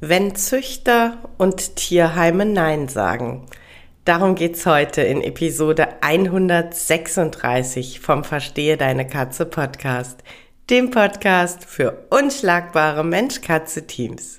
Wenn Züchter und Tierheime Nein sagen. Darum geht's heute in Episode 136 vom Verstehe deine Katze Podcast, dem Podcast für unschlagbare Mensch-Katze-Teams.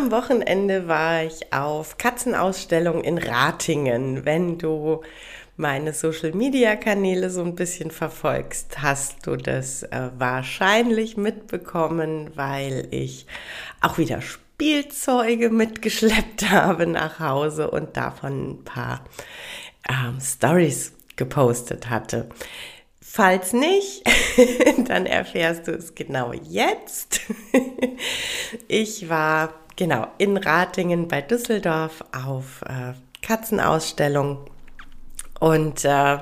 Am Wochenende war ich auf Katzenausstellung in Ratingen. Wenn du meine Social-Media-Kanäle so ein bisschen verfolgst, hast du das äh, wahrscheinlich mitbekommen, weil ich auch wieder Spielzeuge mitgeschleppt habe nach Hause und davon ein paar ähm, Stories gepostet hatte. Falls nicht, dann erfährst du es genau jetzt. Ich war genau, in Ratingen bei Düsseldorf auf äh, Katzenausstellung. Und äh,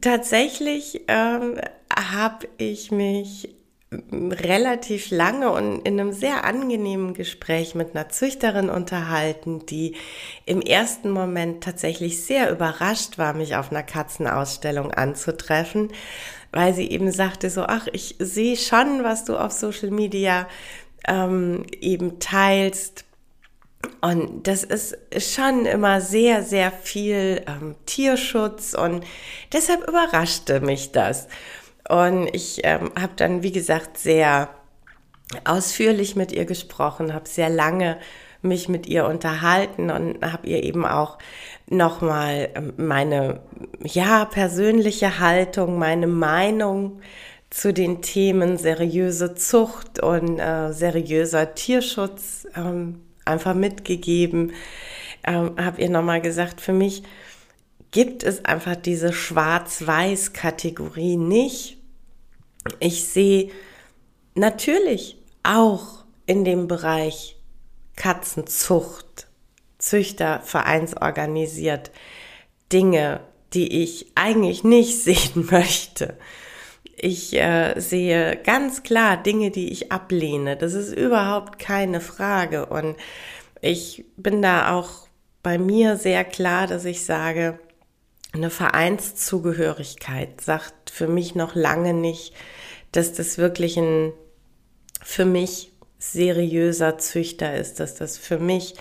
tatsächlich äh, habe ich mich relativ lange und in einem sehr angenehmen Gespräch mit einer Züchterin unterhalten, die im ersten Moment tatsächlich sehr überrascht war, mich auf einer Katzenausstellung anzutreffen, weil sie eben sagte so, ach, ich sehe schon, was du auf Social Media ähm, eben teilst. Und das ist schon immer sehr, sehr viel ähm, Tierschutz und deshalb überraschte mich das. Und ich ähm, habe dann, wie gesagt, sehr ausführlich mit ihr gesprochen, habe sehr lange mich mit ihr unterhalten und habe ihr eben auch nochmal ähm, meine, ja, persönliche Haltung, meine Meinung zu den Themen seriöse Zucht und äh, seriöser Tierschutz ähm, einfach mitgegeben. Ähm, habe ihr nochmal gesagt, für mich gibt es einfach diese Schwarz-Weiß-Kategorie nicht. Ich sehe natürlich auch in dem Bereich Katzenzucht, Züchter, vereinsorganisiert Dinge, die ich eigentlich nicht sehen möchte. Ich äh, sehe ganz klar Dinge, die ich ablehne. Das ist überhaupt keine Frage. Und ich bin da auch bei mir sehr klar, dass ich sage, eine Vereinszugehörigkeit sagt für mich noch lange nicht, dass das wirklich ein für mich seriöser Züchter ist, dass das für mich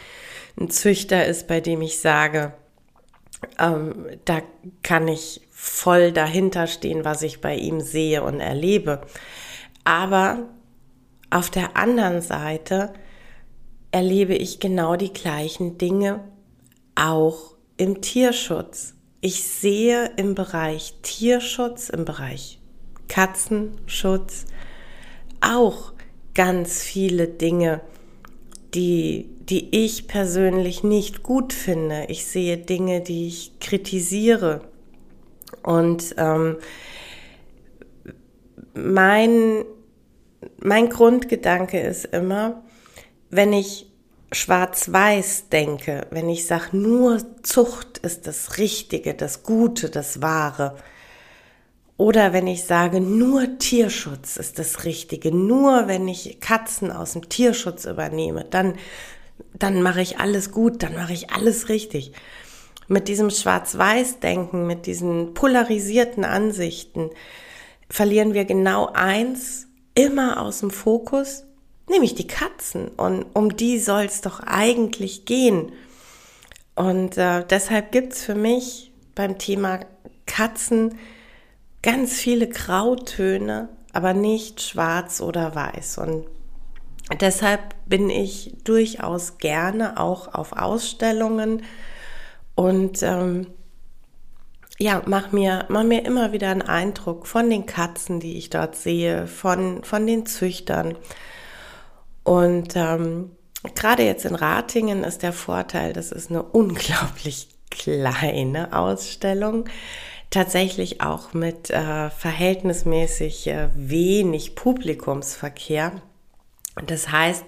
ein Züchter ist, bei dem ich sage, ähm, da kann ich voll dahinter stehen, was ich bei ihm sehe und erlebe. Aber auf der anderen Seite erlebe ich genau die gleichen Dinge auch im Tierschutz. Ich sehe im Bereich Tierschutz, im Bereich Katzenschutz auch ganz viele Dinge, die, die ich persönlich nicht gut finde. Ich sehe Dinge, die ich kritisiere. Und ähm, mein, mein Grundgedanke ist immer, wenn ich schwarz-weiß denke, wenn ich sage, nur Zucht ist das Richtige, das Gute, das Wahre, oder wenn ich sage, nur Tierschutz ist das Richtige, nur wenn ich Katzen aus dem Tierschutz übernehme, dann, dann mache ich alles gut, dann mache ich alles richtig mit diesem Schwarz-Weiß-Denken, mit diesen polarisierten Ansichten, verlieren wir genau eins immer aus dem Fokus, nämlich die Katzen. Und um die soll es doch eigentlich gehen. Und äh, deshalb gibt's für mich beim Thema Katzen ganz viele Grautöne, aber nicht schwarz oder weiß. Und Deshalb bin ich durchaus gerne auch auf Ausstellungen und ähm, ja, mach mir, mach mir immer wieder einen Eindruck von den Katzen, die ich dort sehe, von, von den Züchtern. Und ähm, gerade jetzt in Ratingen ist der Vorteil, das ist eine unglaublich kleine Ausstellung, tatsächlich auch mit äh, verhältnismäßig äh, wenig Publikumsverkehr. Das heißt,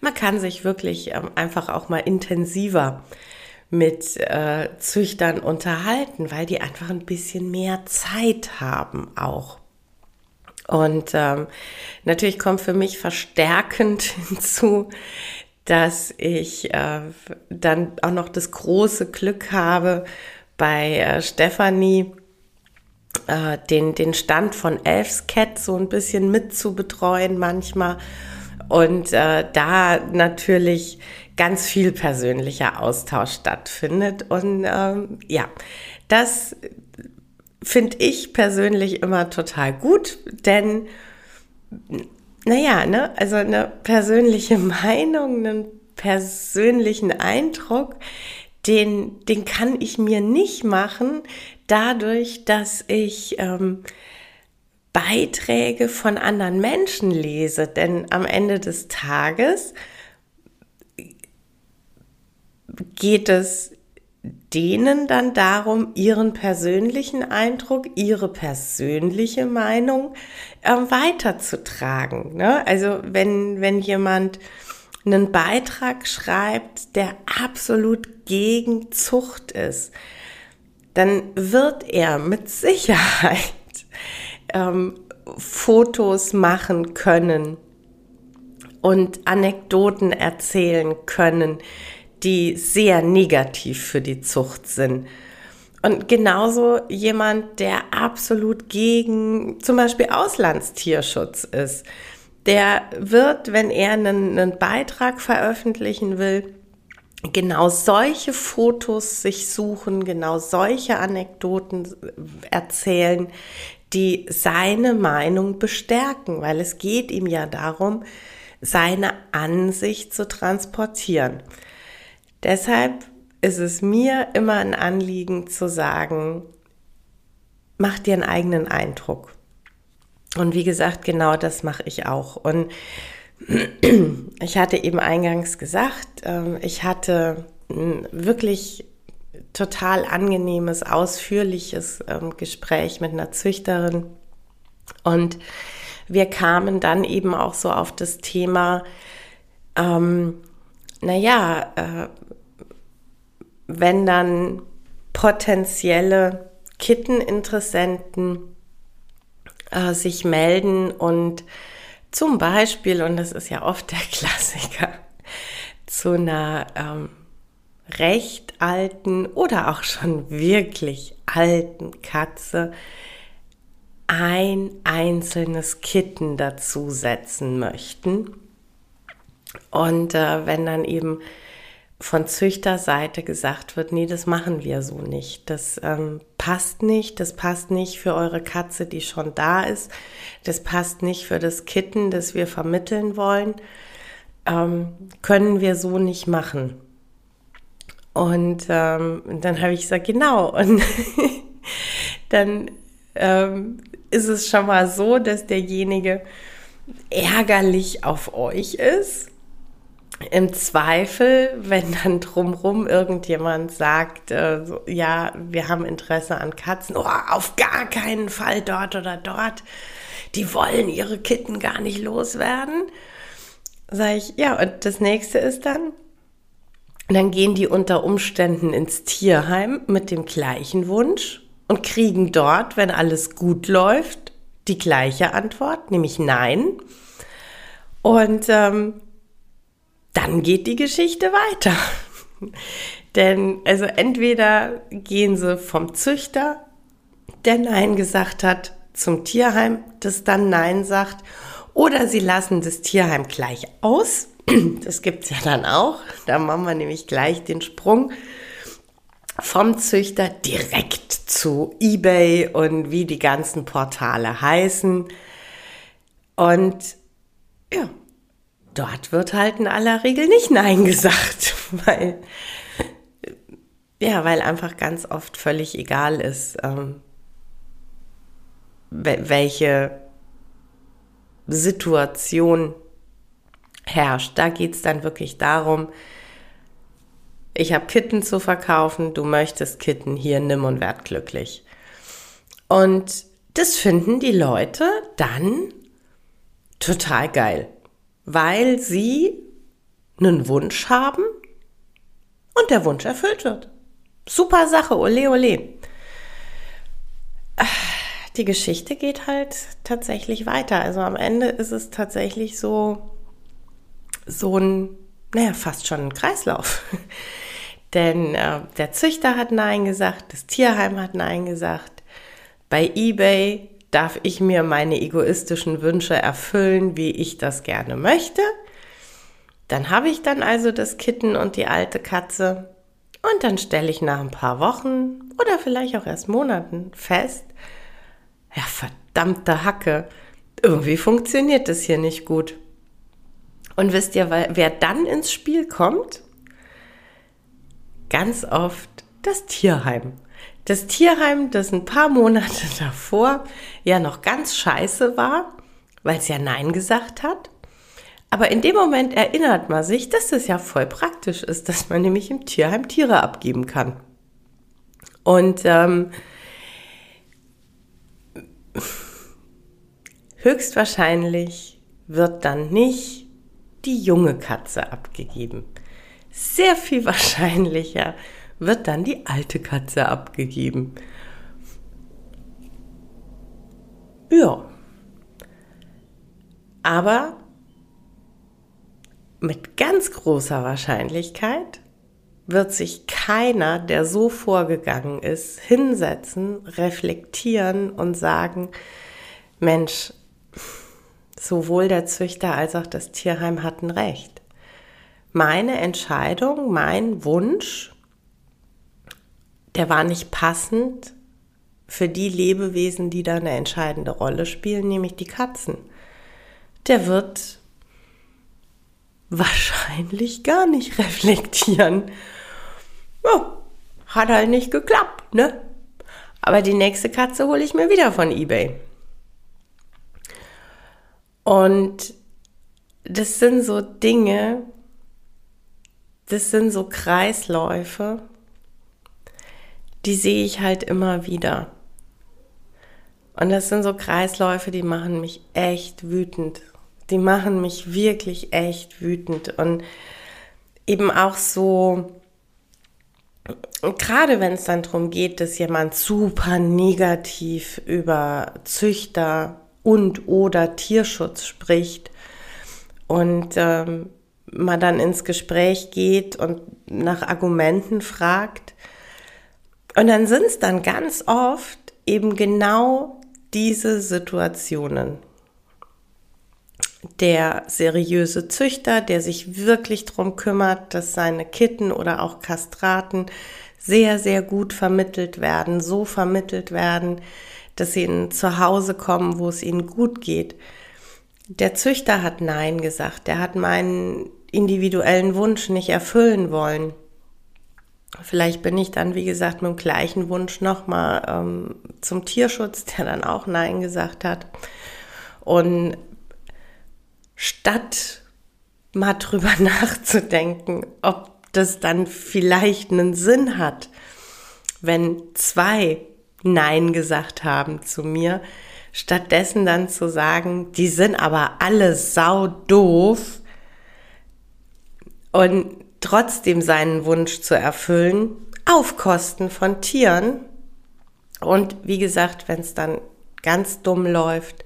man kann sich wirklich ähm, einfach auch mal intensiver mit äh, Züchtern unterhalten, weil die einfach ein bisschen mehr Zeit haben auch. Und ähm, natürlich kommt für mich verstärkend hinzu, dass ich äh, dann auch noch das große Glück habe, bei äh, Stefanie äh, den, den Stand von Elfscat so ein bisschen mit zu betreuen manchmal. Und äh, da natürlich ganz viel persönlicher Austausch stattfindet. Und ähm, ja, das finde ich persönlich immer total gut, denn naja, ne, also eine persönliche Meinung, einen persönlichen Eindruck, den, den kann ich mir nicht machen, dadurch, dass ich ähm, Beiträge von anderen Menschen lese. Denn am Ende des Tages geht es denen dann darum, ihren persönlichen Eindruck, ihre persönliche Meinung äh, weiterzutragen. Ne? Also wenn, wenn jemand einen Beitrag schreibt, der absolut gegen Zucht ist, dann wird er mit Sicherheit ähm, Fotos machen können und Anekdoten erzählen können, die sehr negativ für die Zucht sind. Und genauso jemand, der absolut gegen zum Beispiel Auslandstierschutz ist, der wird, wenn er einen, einen Beitrag veröffentlichen will, genau solche Fotos sich suchen, genau solche Anekdoten erzählen, die seine Meinung bestärken, weil es geht ihm ja darum, seine Ansicht zu transportieren. Deshalb ist es mir immer ein Anliegen zu sagen, mach dir einen eigenen Eindruck. Und wie gesagt, genau das mache ich auch. Und ich hatte eben eingangs gesagt, ähm, ich hatte wirklich total angenehmes, ausführliches ähm, Gespräch mit einer Züchterin. Und wir kamen dann eben auch so auf das Thema, ähm, naja, äh, wenn dann potenzielle Kitteninteressenten äh, sich melden und zum Beispiel, und das ist ja oft der Klassiker, zu einer ähm, recht alten oder auch schon wirklich alten Katze ein einzelnes Kitten dazusetzen möchten. Und äh, wenn dann eben von Züchterseite gesagt wird, nee, das machen wir so nicht. Das ähm, passt nicht, das passt nicht für eure Katze, die schon da ist. Das passt nicht für das Kitten, das wir vermitteln wollen. Ähm, können wir so nicht machen. Und ähm, dann habe ich gesagt, genau. Und dann ähm, ist es schon mal so, dass derjenige ärgerlich auf euch ist. Im Zweifel, wenn dann drumrum irgendjemand sagt, äh, so, ja, wir haben Interesse an Katzen, oh, auf gar keinen Fall dort oder dort, die wollen ihre Kitten gar nicht loswerden, sage ich, ja, und das nächste ist dann, dann gehen die unter Umständen ins Tierheim mit dem gleichen Wunsch und kriegen dort, wenn alles gut läuft, die gleiche Antwort, nämlich nein. Und ähm, dann geht die Geschichte weiter. Denn also entweder gehen sie vom Züchter, der Nein gesagt hat, zum Tierheim, das dann Nein sagt, oder sie lassen das Tierheim gleich aus. Das gibt's ja dann auch. Da machen wir nämlich gleich den Sprung vom Züchter direkt zu eBay und wie die ganzen Portale heißen. Und ja, dort wird halt in aller Regel nicht Nein gesagt, weil, ja, weil einfach ganz oft völlig egal ist, ähm, welche Situation herrscht. Da geht es dann wirklich darum, ich habe Kitten zu verkaufen, du möchtest Kitten, hier nimm und werd glücklich. Und das finden die Leute dann total geil, weil sie einen Wunsch haben und der Wunsch erfüllt wird. Super Sache, ole ole. Die Geschichte geht halt tatsächlich weiter. Also am Ende ist es tatsächlich so, so ein, naja, fast schon ein Kreislauf. Denn äh, der Züchter hat Nein gesagt, das Tierheim hat Nein gesagt. Bei eBay darf ich mir meine egoistischen Wünsche erfüllen, wie ich das gerne möchte. Dann habe ich dann also das Kitten und die alte Katze. Und dann stelle ich nach ein paar Wochen oder vielleicht auch erst Monaten fest, ja, verdammte Hacke, irgendwie funktioniert das hier nicht gut. Und wisst ihr, wer dann ins Spiel kommt? Ganz oft das Tierheim. Das Tierheim, das ein paar Monate davor ja noch ganz scheiße war, weil es ja Nein gesagt hat. Aber in dem Moment erinnert man sich, dass es ja voll praktisch ist, dass man nämlich im Tierheim Tiere abgeben kann. Und ähm, höchstwahrscheinlich wird dann nicht die junge Katze abgegeben. Sehr viel wahrscheinlicher wird dann die alte Katze abgegeben. Ja. Aber mit ganz großer Wahrscheinlichkeit wird sich keiner, der so vorgegangen ist, hinsetzen, reflektieren und sagen, Mensch, sowohl der Züchter als auch das Tierheim hatten recht. Meine Entscheidung, mein Wunsch, der war nicht passend für die Lebewesen, die da eine entscheidende Rolle spielen, nämlich die Katzen. Der wird wahrscheinlich gar nicht reflektieren. Oh, hat halt nicht geklappt, ne? Aber die nächste Katze hole ich mir wieder von eBay. Und das sind so Dinge, das sind so Kreisläufe, die sehe ich halt immer wieder. Und das sind so Kreisläufe, die machen mich echt wütend. Die machen mich wirklich echt wütend. Und eben auch so, gerade wenn es dann darum geht, dass jemand super negativ über Züchter und oder Tierschutz spricht und ähm, man dann ins Gespräch geht und nach Argumenten fragt. Und dann sind es dann ganz oft eben genau diese Situationen. Der seriöse Züchter, der sich wirklich darum kümmert, dass seine Kitten oder auch Kastraten sehr, sehr gut vermittelt werden, so vermittelt werden, dass sie in zu Hause kommen, wo es ihnen gut geht. Der Züchter hat Nein gesagt. Der hat meinen individuellen Wunsch nicht erfüllen wollen. Vielleicht bin ich dann, wie gesagt, mit dem gleichen Wunsch nochmal ähm, zum Tierschutz, der dann auch Nein gesagt hat. Und statt mal drüber nachzudenken, ob das dann vielleicht einen Sinn hat, wenn zwei Nein gesagt haben zu mir, stattdessen dann zu sagen, die sind aber alle sau doof und trotzdem seinen Wunsch zu erfüllen, auf Kosten von Tieren. Und wie gesagt, wenn es dann ganz dumm läuft,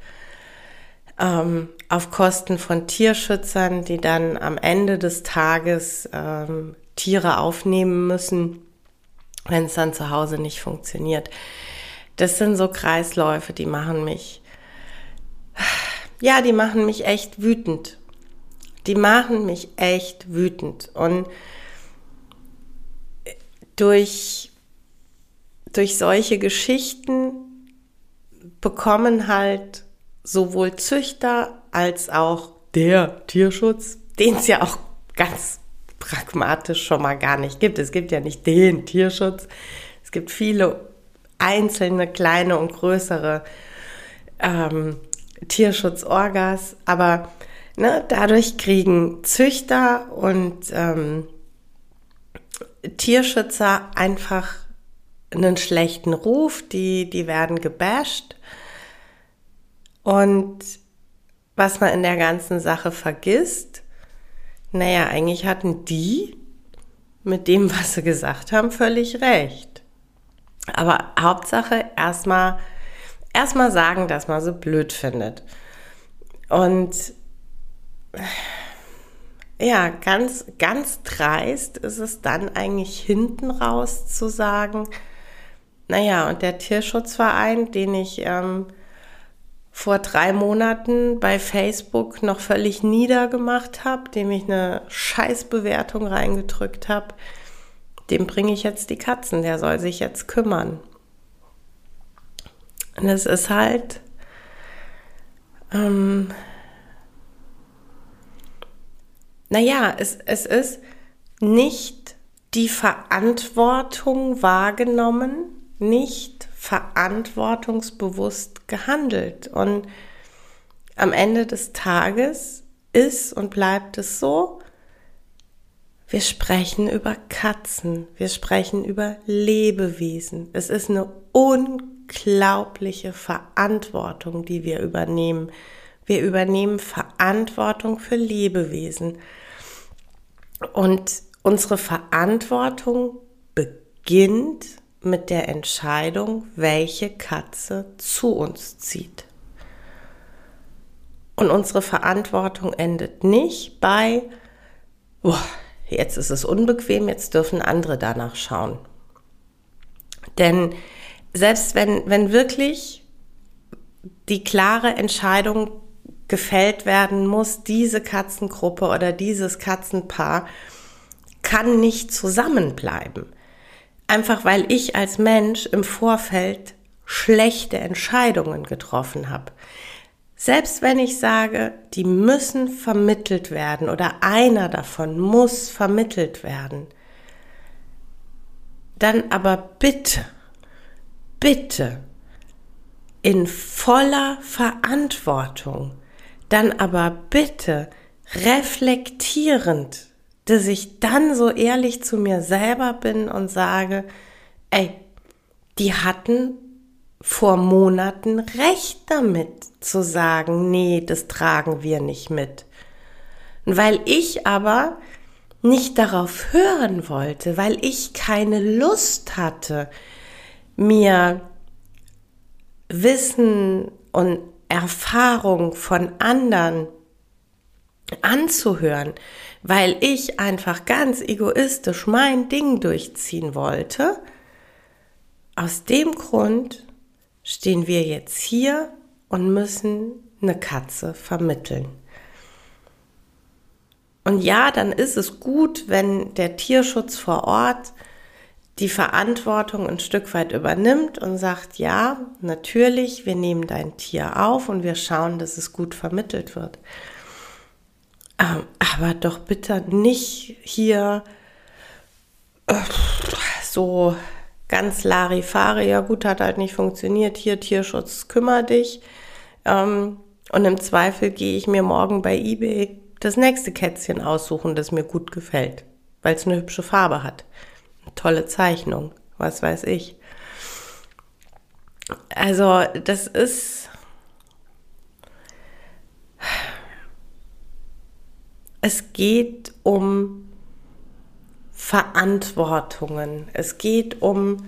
ähm, auf Kosten von Tierschützern, die dann am Ende des Tages ähm, Tiere aufnehmen müssen, wenn es dann zu Hause nicht funktioniert. Das sind so Kreisläufe, die machen mich, ja, die machen mich echt wütend. Die machen mich echt wütend. Und durch, durch solche Geschichten bekommen halt sowohl Züchter als auch der Tierschutz, den es ja auch ganz pragmatisch schon mal gar nicht gibt. Es gibt ja nicht den Tierschutz. Es gibt viele einzelne kleine und größere ähm, Tierschutzorgas, aber ne, dadurch kriegen Züchter und ähm, Tierschützer einfach einen schlechten Ruf, die, die werden gebasht. Und was man in der ganzen Sache vergisst, naja, eigentlich hatten die mit dem, was sie gesagt haben, völlig recht. Aber Hauptsache erstmal erstmal sagen, dass man sie blöd findet. Und ja, ganz, ganz dreist ist es dann eigentlich hinten raus zu sagen, naja, und der Tierschutzverein, den ich ähm, vor drei Monaten bei Facebook noch völlig niedergemacht habe, dem ich eine Scheißbewertung reingedrückt habe, dem bringe ich jetzt die Katzen, der soll sich jetzt kümmern. Und es ist halt, ähm, naja, es, es ist nicht die Verantwortung wahrgenommen, nicht verantwortungsbewusst gehandelt. Und am Ende des Tages ist und bleibt es so, wir sprechen über Katzen, wir sprechen über Lebewesen. Es ist eine unglaubliche Verantwortung, die wir übernehmen. Wir übernehmen Verantwortung für Lebewesen. Und unsere Verantwortung beginnt mit der Entscheidung, welche Katze zu uns zieht. Und unsere Verantwortung endet nicht bei, boah, jetzt ist es unbequem, jetzt dürfen andere danach schauen. Denn selbst wenn, wenn wirklich die klare Entscheidung gefällt werden muss, diese Katzengruppe oder dieses Katzenpaar kann nicht zusammenbleiben. Einfach weil ich als Mensch im Vorfeld schlechte Entscheidungen getroffen habe. Selbst wenn ich sage, die müssen vermittelt werden oder einer davon muss vermittelt werden, dann aber bitte, bitte in voller Verantwortung dann aber bitte reflektierend, dass ich dann so ehrlich zu mir selber bin und sage, ey, die hatten vor Monaten recht damit zu sagen, nee, das tragen wir nicht mit. weil ich aber nicht darauf hören wollte, weil ich keine Lust hatte, mir Wissen und Erfahrung von anderen anzuhören, weil ich einfach ganz egoistisch mein Ding durchziehen wollte. Aus dem Grund stehen wir jetzt hier und müssen eine Katze vermitteln. Und ja, dann ist es gut, wenn der Tierschutz vor Ort die Verantwortung ein Stück weit übernimmt und sagt, ja, natürlich, wir nehmen dein Tier auf und wir schauen, dass es gut vermittelt wird. Aber doch bitte nicht hier äh, so ganz Larifari, ja gut, hat halt nicht funktioniert, hier Tierschutz, kümmere dich. Ähm, und im Zweifel gehe ich mir morgen bei eBay das nächste Kätzchen aussuchen, das mir gut gefällt, weil es eine hübsche Farbe hat tolle Zeichnung, was weiß ich. Also das ist... Es geht um Verantwortungen. Es geht um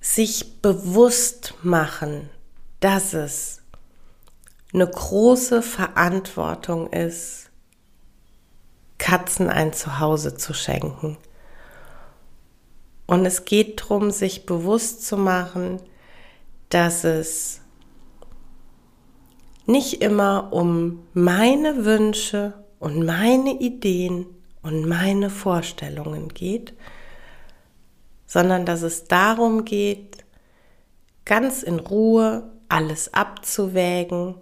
sich bewusst machen, dass es eine große Verantwortung ist, Katzen ein Zuhause zu schenken. Und es geht darum, sich bewusst zu machen, dass es nicht immer um meine Wünsche und meine Ideen und meine Vorstellungen geht, sondern dass es darum geht, ganz in Ruhe alles abzuwägen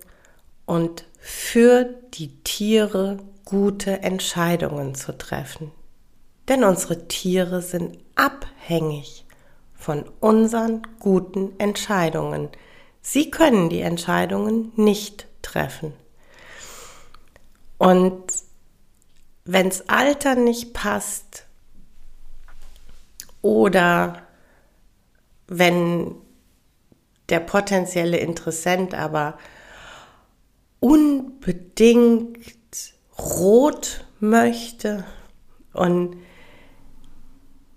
und für die Tiere gute Entscheidungen zu treffen. Denn unsere Tiere sind abhängig von unseren guten Entscheidungen. Sie können die Entscheidungen nicht treffen. Und wenns Alter nicht passt oder wenn der potenzielle Interessent aber unbedingt rot möchte und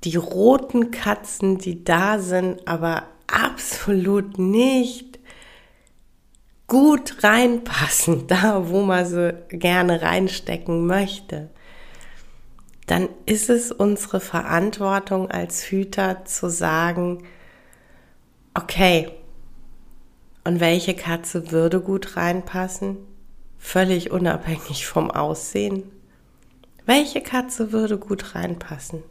die roten Katzen, die da sind, aber absolut nicht gut reinpassen, da wo man sie gerne reinstecken möchte, dann ist es unsere Verantwortung als Hüter zu sagen, okay, und welche Katze würde gut reinpassen? Völlig unabhängig vom Aussehen. Welche Katze würde gut reinpassen?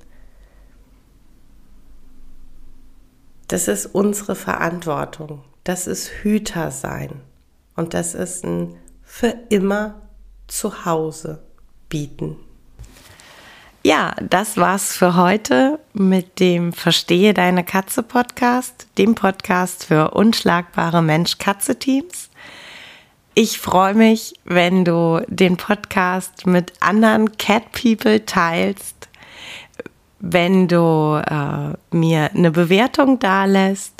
Das ist unsere Verantwortung. Das ist Hüter sein. Und das ist ein für immer Zuhause bieten. Ja, das war's für heute mit dem Verstehe deine Katze Podcast, dem Podcast für unschlagbare Mensch-Katze-Teams. Ich freue mich, wenn du den Podcast mit anderen Cat People teilst wenn du äh, mir eine Bewertung dalässt